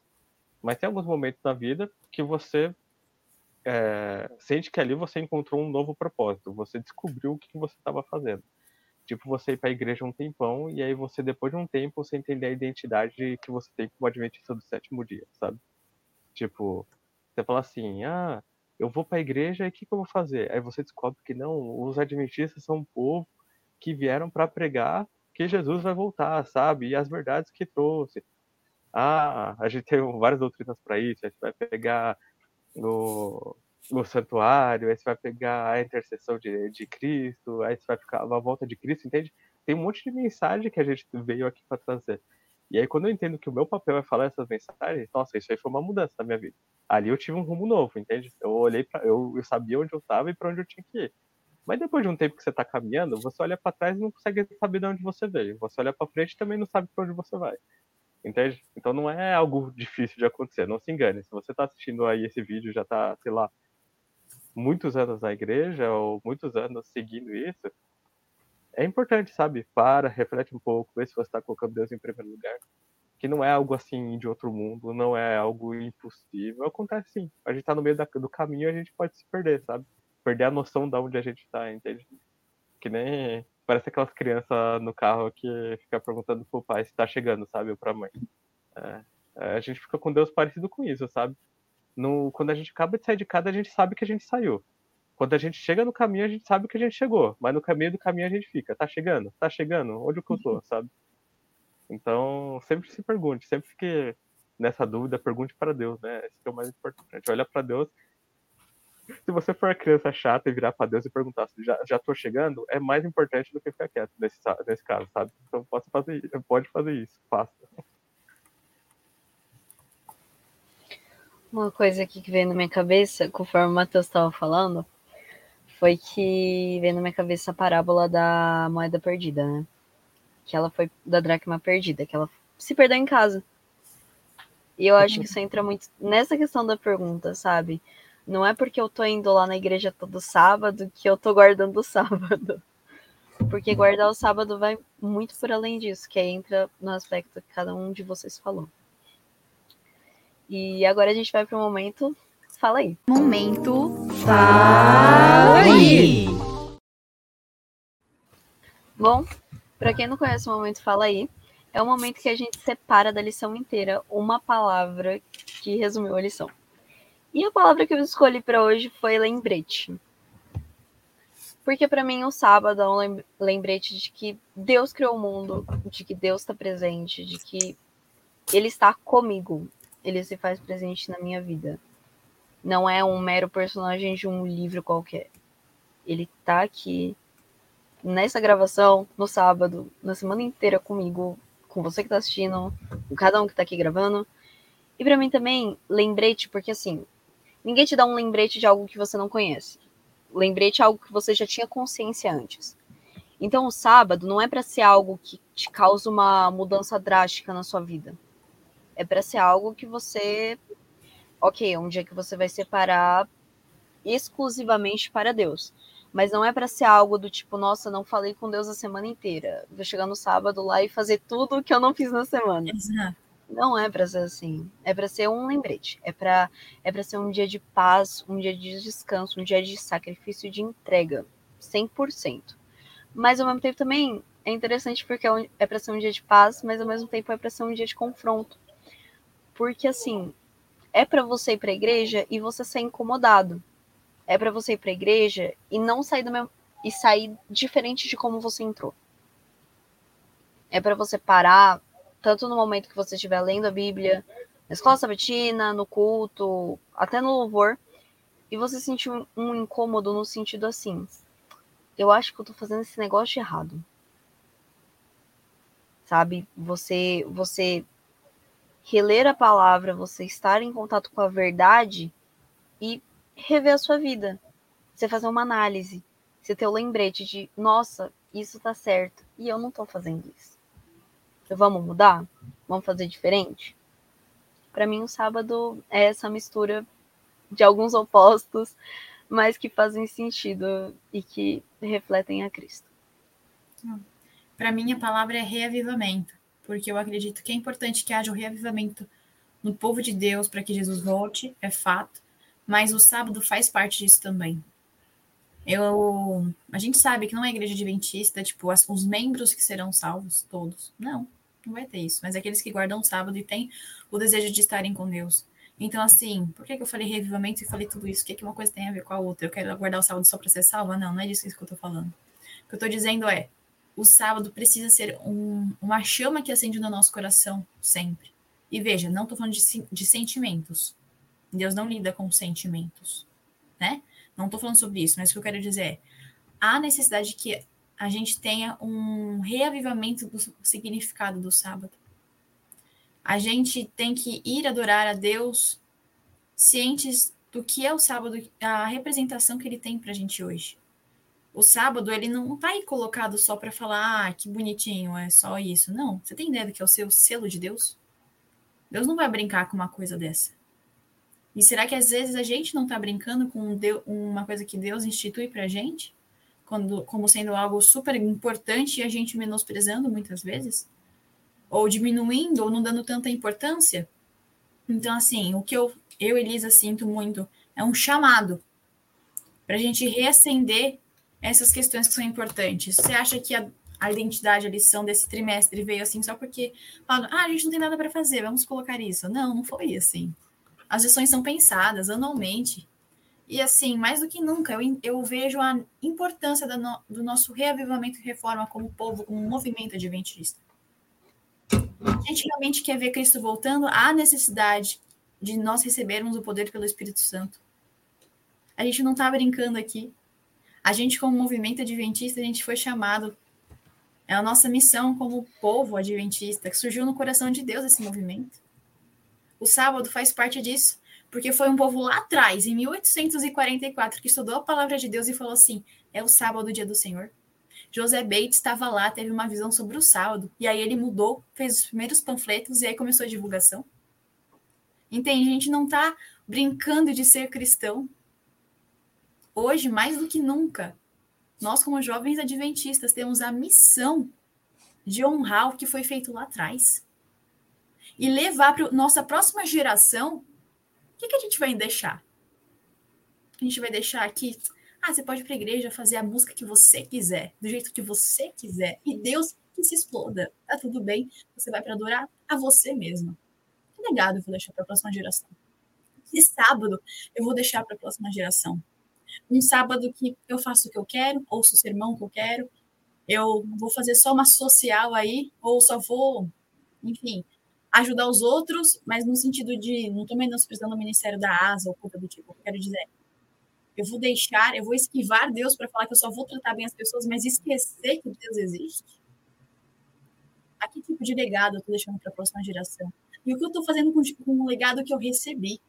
[SPEAKER 4] Mas tem alguns momentos na vida que você é, sente que ali você encontrou um novo propósito, você descobriu o que você estava fazendo. Tipo, você ir para a igreja um tempão e aí você, depois de um tempo, você entender a identidade que você tem como adventista do sétimo dia, sabe? Tipo, você fala assim, ah, eu vou para a igreja e o que, que eu vou fazer? Aí você descobre que não, os adventistas são um povo que vieram para pregar que Jesus vai voltar, sabe? E as verdades que trouxe. Ah, a gente tem várias doutrinas para isso. A gente vai pegar no, no santuário, aí você vai pegar a intercessão de, de Cristo, aí você vai ficar a volta de Cristo, entende? Tem um monte de mensagem que a gente veio aqui para trazer. E aí, quando eu entendo que o meu papel é falar essas mensagens, nossa, isso aí foi uma mudança na minha vida. Ali eu tive um rumo novo, entende? Eu olhei para, eu, eu sabia onde eu estava e para onde eu tinha que ir. Mas depois de um tempo que você está caminhando, você olha para trás e não consegue saber de onde você veio. Você olha para frente e também não sabe para onde você vai. Entende? Então não é algo difícil de acontecer. Não se engane. Se você está assistindo aí esse vídeo, já está, sei lá, muitos anos na igreja ou muitos anos seguindo isso, é importante, sabe? Para, reflete um pouco, vê se você está colocando Deus em primeiro lugar. Que não é algo assim de outro mundo, não é algo impossível. Acontece sim. A gente está no meio da, do caminho a gente pode se perder, sabe? perder a noção de onde a gente tá, entende? Que nem parece aquelas crianças no carro que fica perguntando pro pai se tá chegando, sabe? Ou pra mãe. É, a gente fica com Deus parecido com isso, sabe? No, quando a gente acaba de sair de casa, a gente sabe que a gente saiu. Quando a gente chega no caminho, a gente sabe que a gente chegou. Mas no caminho do caminho a gente fica. Tá chegando? Tá chegando? Onde que eu tô, sabe? Então, sempre se pergunte. Sempre que nessa dúvida, pergunte para Deus, né? Esse é o mais importante. Olha para Deus se você for a criança chata e virar para Deus e perguntar se já, já tô chegando, é mais importante do que ficar quieto nesse, nesse caso, sabe? Então posso fazer, pode fazer isso, faça.
[SPEAKER 1] Uma coisa aqui que veio na minha cabeça, conforme o Matheus estava falando, foi que veio na minha cabeça a parábola da moeda perdida, né? Que ela foi da dracma perdida, que ela se perdeu em casa. E eu acho que isso entra muito nessa questão da pergunta, sabe? Não é porque eu tô indo lá na igreja todo sábado que eu tô guardando o sábado. Porque guardar o sábado vai muito por além disso, que entra no aspecto que cada um de vocês falou. E agora a gente vai para o momento. Fala aí.
[SPEAKER 2] Momento. Fala aí!
[SPEAKER 1] Bom, para quem não conhece o momento Fala aí, é o momento que a gente separa da lição inteira uma palavra que resumiu a lição. E a palavra que eu escolhi para hoje foi lembrete. Porque para mim o sábado é um lembrete de que Deus criou o mundo, de que Deus está presente, de que Ele está comigo, Ele se faz presente na minha vida. Não é um mero personagem de um livro qualquer. Ele está aqui nessa gravação, no sábado, na semana inteira comigo, com você que está assistindo, com cada um que está aqui gravando. E para mim também, lembrete, porque assim, ninguém te dá um lembrete de algo que você não conhece lembrete é algo que você já tinha consciência antes. Então, o sábado não é para ser algo que te causa uma mudança drástica na sua vida. É para ser algo que você. Ok, é um dia que você vai separar exclusivamente para Deus. Mas não é para ser algo do tipo, nossa, não falei com Deus a semana inteira. Vou chegar no sábado lá e fazer tudo o que eu não fiz na semana. Exato. Não é para ser assim. É para ser um lembrete. É para é para ser um dia de paz, um dia de descanso, um dia de sacrifício de entrega, 100%. Mas ao mesmo tempo também é interessante porque é, é para ser um dia de paz, mas ao mesmo tempo é para ser um dia de confronto. Porque assim, é para você ir para a igreja e você ser incomodado. É para você ir para a igreja e não sair do mesmo e sair diferente de como você entrou. É para você parar, tanto no momento que você estiver lendo a Bíblia, na escola sabatina, no culto, até no louvor, e você sentir um, um incômodo no sentido assim: eu acho que eu tô fazendo esse negócio errado. Sabe? Você, você reler a palavra, você estar em contato com a verdade e rever a sua vida. Você fazer uma análise. Você ter o lembrete de, nossa, isso tá certo. E eu não tô fazendo isso. Vamos mudar? Vamos fazer diferente? Para mim, o sábado é essa mistura de alguns opostos, mas que fazem sentido e que refletem a Cristo.
[SPEAKER 2] Para mim, a palavra é reavivamento, porque eu acredito que é importante que haja o reavivamento no povo de Deus para que Jesus volte, é fato, mas o sábado faz parte disso também. Eu, a gente sabe que não é igreja adventista, tipo, as, os membros que serão salvos, todos. Não não vai ter isso, mas é aqueles que guardam o sábado e têm o desejo de estarem com Deus. Então, assim, por que, que eu falei revivamento e falei tudo isso? O que, que uma coisa tem a ver com a outra? Eu quero guardar o sábado só para ser salva? Não, não é disso que eu estou falando. O que eu estou dizendo é, o sábado precisa ser um, uma chama que acende no nosso coração sempre. E veja, não estou falando de, de sentimentos. Deus não lida com sentimentos, né? Não estou falando sobre isso, mas o que eu quero dizer é, há necessidade que a gente tenha um reavivamento do significado do sábado. A gente tem que ir adorar a Deus cientes do que é o sábado, a representação que ele tem para a gente hoje. O sábado, ele não está aí colocado só para falar, ah, que bonitinho, é só isso. Não, você tem ideia do que é o seu selo de Deus? Deus não vai brincar com uma coisa dessa. E será que às vezes a gente não está brincando com uma coisa que Deus institui para a gente? quando, como sendo algo super importante e a gente menosprezando muitas vezes, ou diminuindo, ou não dando tanta importância. Então, assim, o que eu, eu Elisa, sinto muito é um chamado para a gente reacender essas questões que são importantes. Você acha que a, a identidade, a lição desse trimestre veio assim só porque falaram, ah, a gente não tem nada para fazer, vamos colocar isso? Não, não foi assim. As lições são pensadas anualmente. E assim, mais do que nunca, eu, eu vejo a importância no, do nosso reavivamento e reforma como povo, como movimento adventista. A gente realmente quer ver Cristo voltando, há necessidade de nós recebermos o poder pelo Espírito Santo. A gente não está brincando aqui. A gente, como movimento adventista, a gente foi chamado. É a nossa missão como povo adventista, que surgiu no coração de Deus esse movimento. O sábado faz parte disso Porque foi um povo lá atrás, em 1844, que estudou a palavra de Deus e falou assim: é o sábado, o dia do Senhor. José Bates estava lá, teve uma visão sobre o sábado, e aí ele mudou, fez os primeiros panfletos e aí começou a divulgação. Entende? A gente não está brincando de ser cristão. Hoje, mais do que nunca, nós, como jovens adventistas, temos a missão de honrar o que foi feito lá atrás e levar para nossa próxima geração. O que, que a gente vai deixar? A gente vai deixar aqui ah, você pode ir para a igreja fazer a música que você quiser, do jeito que você quiser, e Deus que se exploda. Tá tudo bem, você vai para adorar a você mesmo. Que legado eu vou deixar para a próxima geração? Que sábado eu vou deixar para a próxima geração? Um sábado que eu faço o que eu quero, ouço o sermão que eu quero, eu vou fazer só uma social aí, ou só vou, enfim, ajudar os outros, mas no sentido de não estou menosprezando o ministério da asa ou coisa do tipo. Eu quero dizer, eu vou deixar, eu vou esquivar Deus para falar que eu só vou tratar bem as pessoas, mas esquecer que Deus existe? A que tipo de legado eu estou deixando para a próxima geração? E o que eu estou fazendo com, com o legado que eu recebi?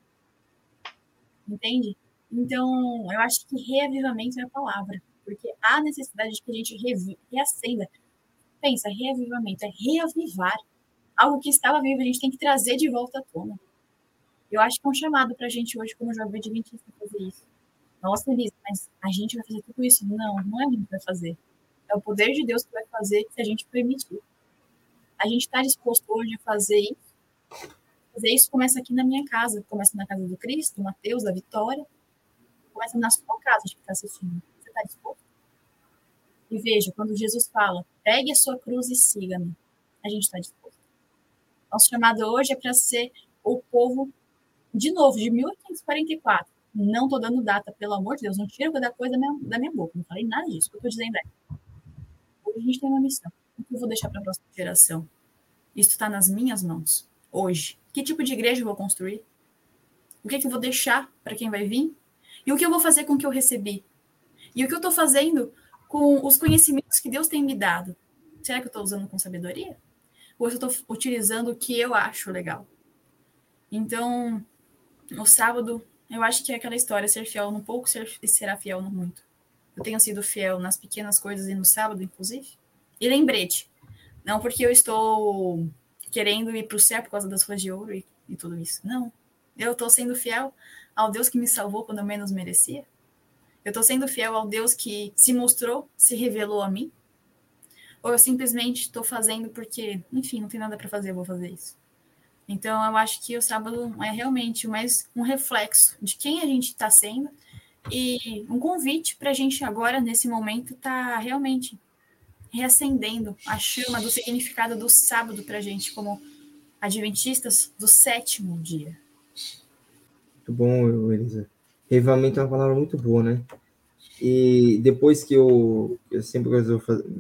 [SPEAKER 2] Entende? Então, eu acho que reavivamento é a palavra, porque há necessidade de que a gente reacenda. Pensa, reavivamento é reavivar algo que estava vivo, a gente tem que trazer de volta à tona. Eu acho que é um chamado para a gente hoje, como jovem adventista, fazer isso nossa, Elisa, mas a gente vai fazer tudo isso? Não, não é a gente que vai fazer. É o poder de Deus que vai fazer se a gente permitir. A gente está disposto hoje a fazer isso. Fazer isso começa aqui na minha casa, começa na casa do Cristo, Mateus, da Vitória, começa na sua casa de está assistindo. Você está disposto? E veja, quando Jesus fala, pegue a sua cruz e siga-me, a gente está disposto. Nosso chamado hoje é para ser o povo, de novo, de 1844, não estou dando data, pelo amor de Deus, não tira qualquer coisa da minha, da minha boca. Não falei nada disso. O que eu estou dizendo é: hoje a gente tem uma missão. O que eu vou deixar para a próxima geração? Isso está nas minhas mãos. Hoje. Que tipo de igreja eu vou construir? O que, é que eu vou deixar para quem vai vir? E o que eu vou fazer com o que eu recebi? E o que eu estou fazendo com os conhecimentos que Deus tem me dado? Será que eu estou usando com sabedoria? Ou eu estou utilizando o que eu acho legal? Então, no sábado, eu acho que é aquela história, ser fiel no pouco ser, será fiel no muito. Eu tenho sido fiel nas pequenas coisas e no sábado, inclusive. E lembrete, não porque eu estou querendo ir para o céu por causa das folhas de ouro e, e tudo isso. Não. Eu estou sendo fiel ao Deus que me salvou quando eu menos merecia. Eu estou sendo fiel ao Deus que se mostrou, se revelou a mim. Ou eu simplesmente estou fazendo porque, enfim, não tem nada para fazer, eu vou fazer isso. Então, eu acho que o sábado é realmente mais um reflexo de quem a gente está sendo e um convite para a gente agora, nesse momento, estar tá realmente reacendendo a chama do significado do sábado para a gente, como adventistas do sétimo dia.
[SPEAKER 3] Muito bom, Elisa. Revivamento é uma palavra muito boa, né? E depois que eu, eu sempre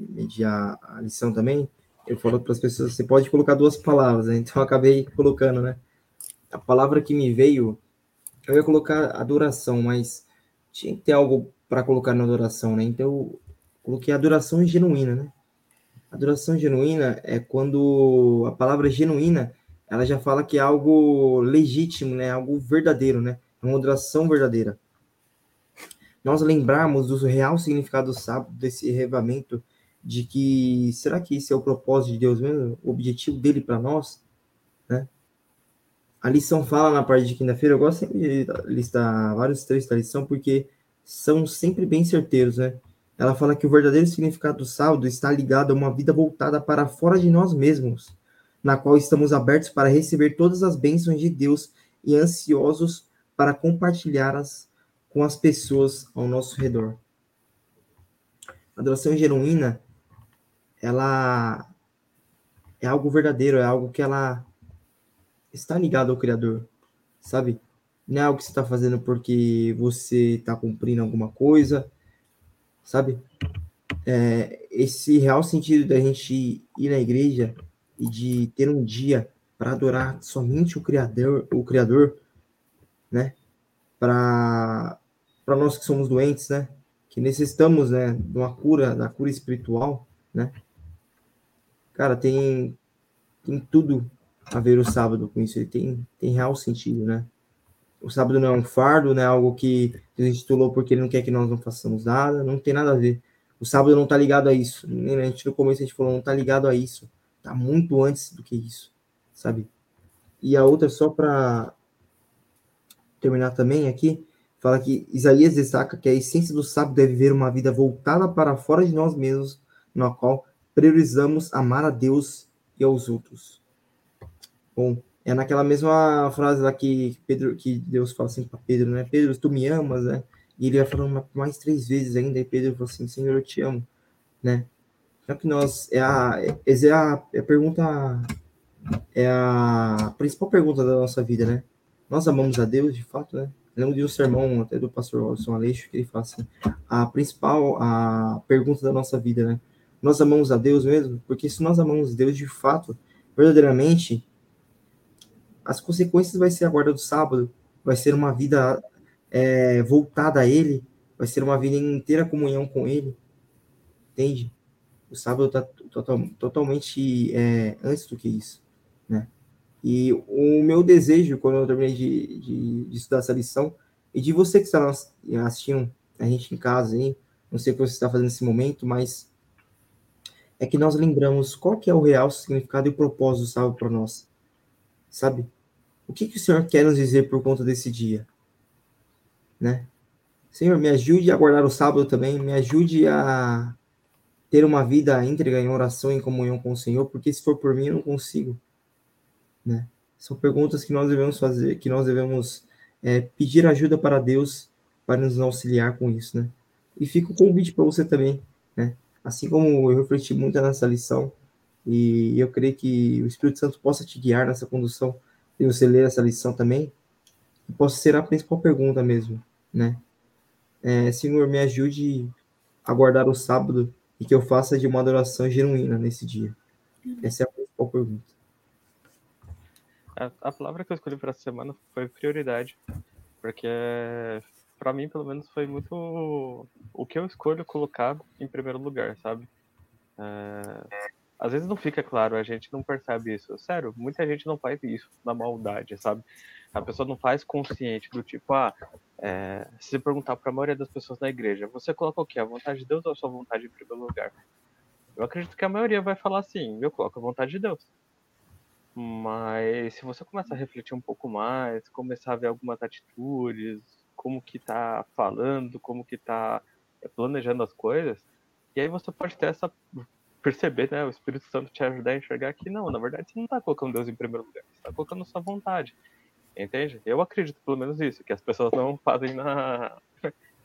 [SPEAKER 3] medir a, a lição também, eu falo para as pessoas, você pode colocar duas palavras, né? então eu acabei colocando, né? A palavra que me veio, eu ia colocar adoração, mas tinha que ter algo para colocar na adoração, né? Então eu coloquei adoração genuína, né? Adoração genuína é quando a palavra genuína, ela já fala que é algo legítimo, né? Algo verdadeiro, né? É uma adoração verdadeira. Nós lembrarmos do real significado do sábado, desse revamento, de que será que esse é o propósito de Deus mesmo, o objetivo dele para nós, né? A lição fala na parte de quinta-feira, eu gosto sempre de listar vários trechos da lição porque são sempre bem certeiros, né? Ela fala que o verdadeiro significado do sábado está ligado a uma vida voltada para fora de nós mesmos, na qual estamos abertos para receber todas as bênçãos de Deus e ansiosos para compartilhá-las com as pessoas ao nosso redor. A adoração genuína ela é algo verdadeiro, é algo que ela está ligada ao Criador, sabe? Não é algo que você está fazendo porque você está cumprindo alguma coisa, sabe? É, esse real sentido da gente ir na igreja e de ter um dia para adorar somente o Criador, o Criador, né? Para para nós que somos doentes, né? Que necessitamos, né, de uma cura, da cura espiritual, né? Cara, tem, tem tudo a ver o sábado com isso. Ele tem, tem real sentido, né? o sábado não é um fardo, não é algo que Deus instituiu porque ele não quer que nós não façamos nada, não tem nada a ver. O sábado não está ligado a isso. A gente, no começo a gente falou, não está ligado a isso. Está muito antes do que isso, sabe? E a outra, só para terminar também aqui, fala que Isaías destaca que a essência do sábado deve ver uma vida voltada para fora de nós mesmos, na qual priorizamos amar a Deus e aos outros. Bom, é naquela mesma frase lá que Pedro, que Deus fala assim para Pedro, né? Pedro, tu me amas, né? E ele vai falando mais três vezes ainda, e Pedro falou assim, Senhor, eu te amo, né? Só que nós, é a, é a, é a pergunta, é a principal pergunta da nossa vida, né? Nós amamos a Deus, de fato, né? Eu lembro de um sermão até do pastor Wilson Aleixo, que ele fala assim, a principal, a pergunta da nossa vida, né? Nós amamos a Deus mesmo? Porque se nós amamos Deus de fato, verdadeiramente, as consequências vai ser a guarda do sábado, vai ser uma vida é, voltada a Ele, vai ser uma vida em inteira comunhão com Ele, entende? O sábado está total, totalmente é, antes do que isso, né? E o meu desejo, quando eu terminei de, de, de, estudar essa lição, e de você que está assistindo a gente em casa, hein? não sei o que você está fazendo nesse momento, mas é que nós lembramos qual que é o real significado e o propósito do sábado para nós, sabe? O que, que o Senhor quer nos dizer por conta desse dia? Né? Senhor, me ajude a guardar o sábado também, me ajude a ter uma vida íntegra em oração, em comunhão com o Senhor, porque se for por mim eu não consigo, né? São perguntas que nós devemos fazer, que nós devemos é, pedir ajuda para Deus para nos auxiliar com isso, né? E fica o convite para você também, né? Assim como eu refleti muito nessa lição, e eu creio que o Espírito Santo possa te guiar nessa condução, e você ler essa lição também, possa ser a principal pergunta mesmo, né? É, Senhor, me ajude a guardar o sábado e que eu faça de uma adoração genuína nesse dia. Essa é a principal pergunta.
[SPEAKER 4] A, a palavra que eu escolhi para essa semana foi prioridade, porque para mim, pelo menos, foi muito o que eu escolho colocar em primeiro lugar, sabe? É, às vezes não fica claro, a gente não percebe isso. Sério, muita gente não faz isso na maldade, sabe? A pessoa não faz consciente do tipo, ah, é, se perguntar para a maioria das pessoas na igreja, você coloca o quê? A vontade de Deus ou a sua vontade em primeiro lugar? Eu acredito que a maioria vai falar assim, eu coloco a vontade de Deus. Mas se você começa a refletir um pouco mais, começar a ver algumas atitudes, como que tá falando, como que tá planejando as coisas, e aí você pode ter essa perceber, né, o Espírito Santo te ajudar a enxergar que não, na verdade você não está colocando Deus em primeiro lugar, você está colocando sua vontade. Entende? Eu acredito pelo menos isso, que as pessoas não fazem na,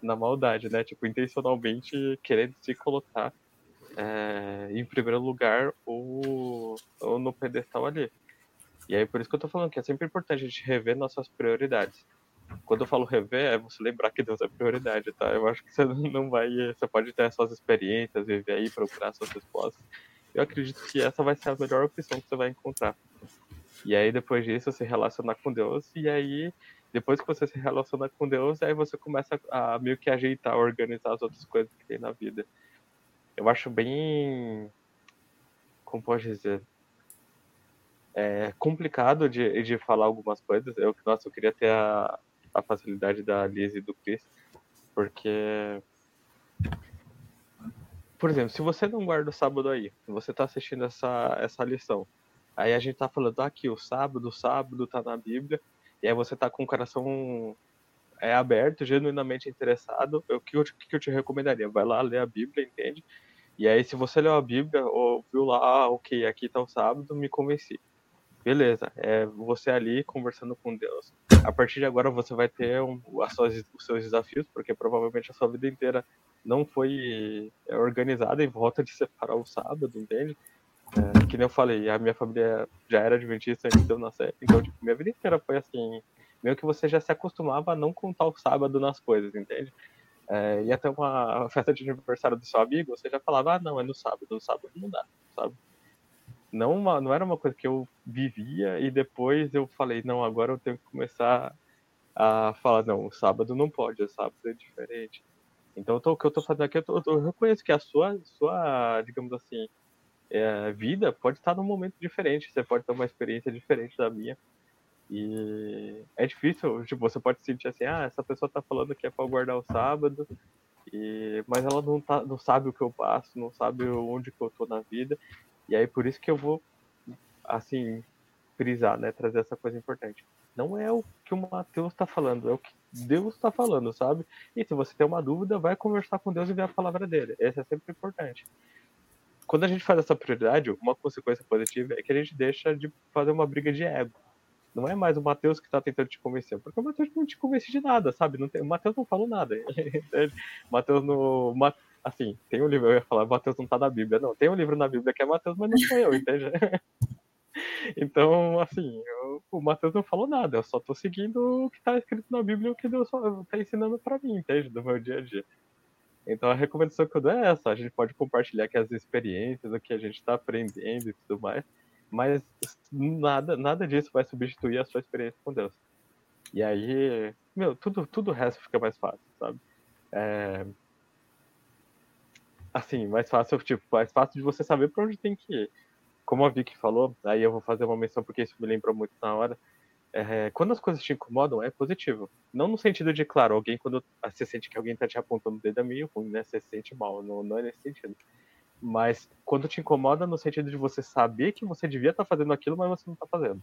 [SPEAKER 4] na maldade, né? Tipo, intencionalmente querendo se colocar é, em primeiro lugar ou, ou no pedestal ali. E aí por isso que eu tô falando que é sempre importante a gente rever nossas prioridades. Quando eu falo rever, é você lembrar que Deus é prioridade, tá? Eu acho que você não vai. Você pode ter as suas experiências, viver aí, procurar suas respostas. Eu acredito que essa vai ser a melhor opção que você vai encontrar. E aí, depois disso, se relacionar com Deus. E aí, depois que você se relaciona com Deus, aí você começa a meio que ajeitar, organizar as outras coisas que tem na vida. Eu acho bem. Como pode dizer? É complicado de, de falar algumas coisas. Eu, nossa, eu queria ter a, a facilidade da Liz e do Chris, porque por exemplo, se você não guarda o sábado aí, você está assistindo essa, essa lição, aí a gente está falando aqui, o sábado, o sábado está na Bíblia, e aí você está com o coração é, aberto, genuinamente interessado, o que eu, que eu te recomendaria? Vai lá ler a Bíblia, entende? E aí, se você leu a Bíblia, ou viu lá, ah, ok, aqui está o sábado, me convenci beleza, é você ali conversando com Deus. A partir de agora você vai ter um, suas, os seus desafios, porque provavelmente a sua vida inteira não foi é, organizada em volta de separar o sábado, entende? É, que nem eu falei, a minha família já era adventista eu nascer, então tipo, minha vida inteira foi assim, meio que você já se acostumava a não contar o sábado nas coisas, entende? É, ia ter uma festa de aniversário do seu amigo, você já falava, ah, não, é no sábado, no sábado não dá, sabe? não, uma, não era uma coisa que eu vivia e depois eu falei, não, agora eu tenho que começar a falar, não, sábado não pode, o sábado é diferente. Então, tô, o que eu tô fazendo aqui, eu, tô, eu reconheço que a sua, sua digamos assim, é, vida pode estar num momento diferente, você pode ter uma experiência diferente da minha. E é difícil, tipo, você pode sentir assim, ah, essa pessoa tá falando que é para guardar o sábado, e... mas ela não, tá, não sabe o que eu passo, não sabe onde que eu tô na vida. E aí por isso que eu vou, assim, frisar, né, trazer essa coisa importante. Não é o que o Mateus está falando, é o que Deus está falando, sabe? E se você tem uma dúvida, vai conversar com Deus e ver a palavra dele. Esse é sempre importante. Quando a gente faz essa prioridade, uma consequência positiva é que a gente deixa de fazer uma briga de ego. Não é mais o Mateus que está tentando te convencer, porque o Mateus não te convence de nada, sabe? Não tem, o Mateus não falou nada. Mateus no. Assim, tem um livro, eu ia falar, Mateus não está na Bíblia. Não, tem um livro na Bíblia que é Mateus, mas não sou eu, entende? Então, assim, eu, o Mateus não falou nada, eu só tô seguindo o que tá escrito na Bíblia e o que Deus tá ensinando para mim, entende? Do meu dia a dia. Então a recomendação que eu dou é essa, a gente pode compartilhar aqui as experiências, o que a gente está aprendendo e tudo mais, mas nada, nada disso vai substituir a sua experiência com Deus. E aí, meu, tudo, tudo o resto fica mais fácil, sabe? É... Assim, mais fácil, tipo, mais fácil de você saber para onde tem que ir como a Vicky falou, aí eu vou fazer uma menção porque isso me lembrou muito na hora. É, quando as coisas te incomodam, é positivo. Não no sentido de, claro, alguém, quando você sente que alguém tá te apontando o dedo é meio ruim, né? Você se sente mal, não, não é nesse sentido. Mas quando te incomoda no sentido de você saber que você devia estar tá fazendo aquilo, mas você não tá fazendo.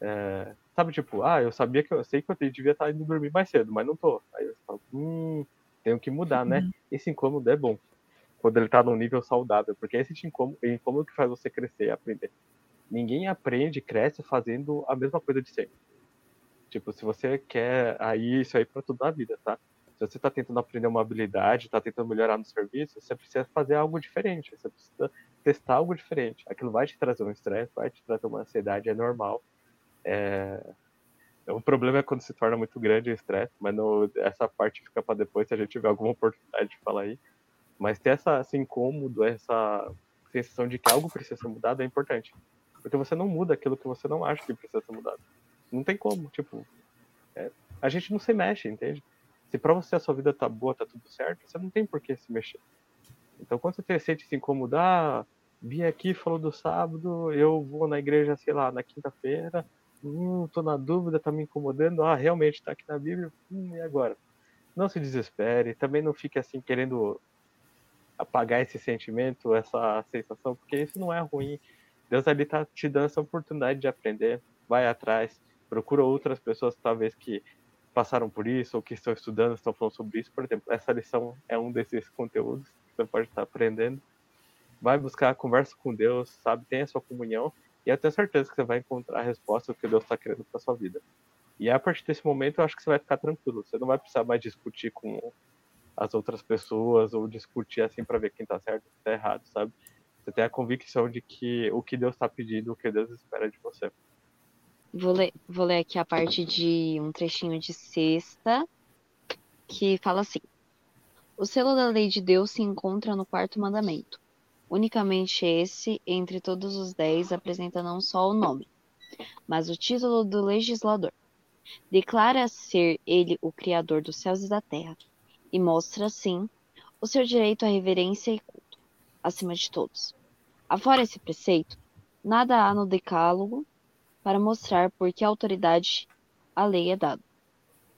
[SPEAKER 4] É, sabe, tipo, ah, eu sabia que eu sei que eu devia estar tá indo dormir mais cedo, mas não tô. Aí eu falo, hum, tenho que mudar, né? Uhum. Esse incômodo é bom quando ele tá num nível saudável, porque esse te incômodo, incômodo que faz você crescer e aprender. Ninguém aprende, cresce fazendo a mesma coisa de sempre. Tipo, se você quer aí isso aí para tudo na vida, tá? Se você está tentando aprender uma habilidade, está tentando melhorar no serviço, você precisa fazer algo diferente, você precisa testar algo diferente. Aquilo vai te trazer um estresse, vai te trazer uma ansiedade, é normal. É... O problema é quando se torna muito grande o estresse, mas no... essa parte fica para depois se a gente tiver alguma oportunidade de falar aí. Mas ter essa, esse incômodo, essa sensação de que algo precisa ser mudado é importante. Porque você não muda aquilo que você não acha que precisa ser mudado. Não tem como, tipo. É, a gente não se mexe, entende? Se pra você a sua vida tá boa, tá tudo certo, você não tem por que se mexer. Então quando você sente se incomodar, vim aqui, falou do sábado, eu vou na igreja, sei lá, na quinta-feira, hum, tô na dúvida, tá me incomodando, ah, realmente tá aqui na Bíblia, hum, e agora? Não se desespere, também não fique assim querendo apagar esse sentimento, essa sensação, porque isso não é ruim. Deus ali tá te dando essa oportunidade de aprender, vai atrás, procura outras pessoas talvez que passaram por isso ou que estão estudando, estão falando sobre isso. Por exemplo, essa lição é um desses conteúdos que você pode estar aprendendo. Vai buscar, conversa com Deus, sabe? Tenha sua comunhão e eu tenho certeza que você vai encontrar a resposta do que Deus está querendo para sua vida. E a partir desse momento, eu acho que você vai ficar tranquilo. Você não vai precisar mais discutir com as outras pessoas ou discutir assim para ver quem tá certo quem tá errado, sabe? Você tem a convicção de que o que Deus está pedindo, o que Deus espera de você.
[SPEAKER 1] Vou ler, vou ler aqui a parte de um trechinho de sexta que fala assim: O selo da lei de Deus se encontra no quarto mandamento. Unicamente esse, entre todos os dez, apresenta não só o nome, mas o título do legislador. Declara ser ele o Criador dos céus e da terra, e mostra, assim, o seu direito à reverência e culto, acima de todos. Afora esse preceito, nada há no decálogo para mostrar por que autoridade a lei é dada.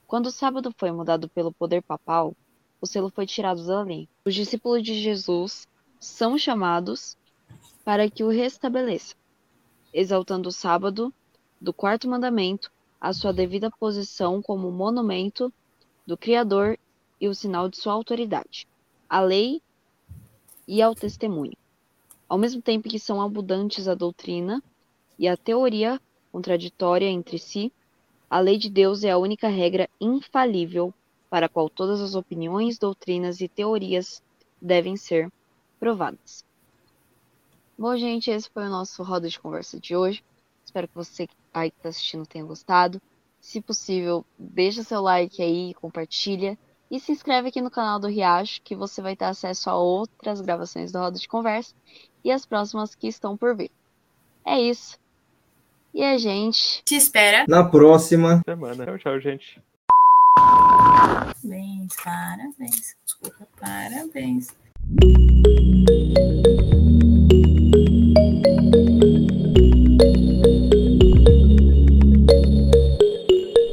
[SPEAKER 1] Quando o sábado foi mudado pelo poder papal, o selo foi tirado da lei. Os discípulos de Jesus são chamados para que o restabeleça, exaltando o sábado do quarto mandamento à sua devida posição como monumento do Criador e o sinal de sua autoridade, à lei e ao testemunho, ao mesmo tempo que são abundantes a doutrina e a teoria contraditória entre si, a lei de Deus é a única regra infalível para a qual todas as opiniões, doutrinas e teorias devem ser provadas. Bom, gente, esse foi o nosso roda de conversa de hoje. Espero que você aí que está assistindo tenha gostado. Se possível, deixa seu like aí, compartilha e se inscreve aqui no canal do Riacho, que você vai ter acesso a outras gravações do Roda de Conversa e as próximas que estão por vir. É isso. E a gente
[SPEAKER 2] te espera
[SPEAKER 3] na próxima
[SPEAKER 4] semana. Tchau, tchau, gente.
[SPEAKER 2] Parabéns, parabéns. Desculpa, parabéns.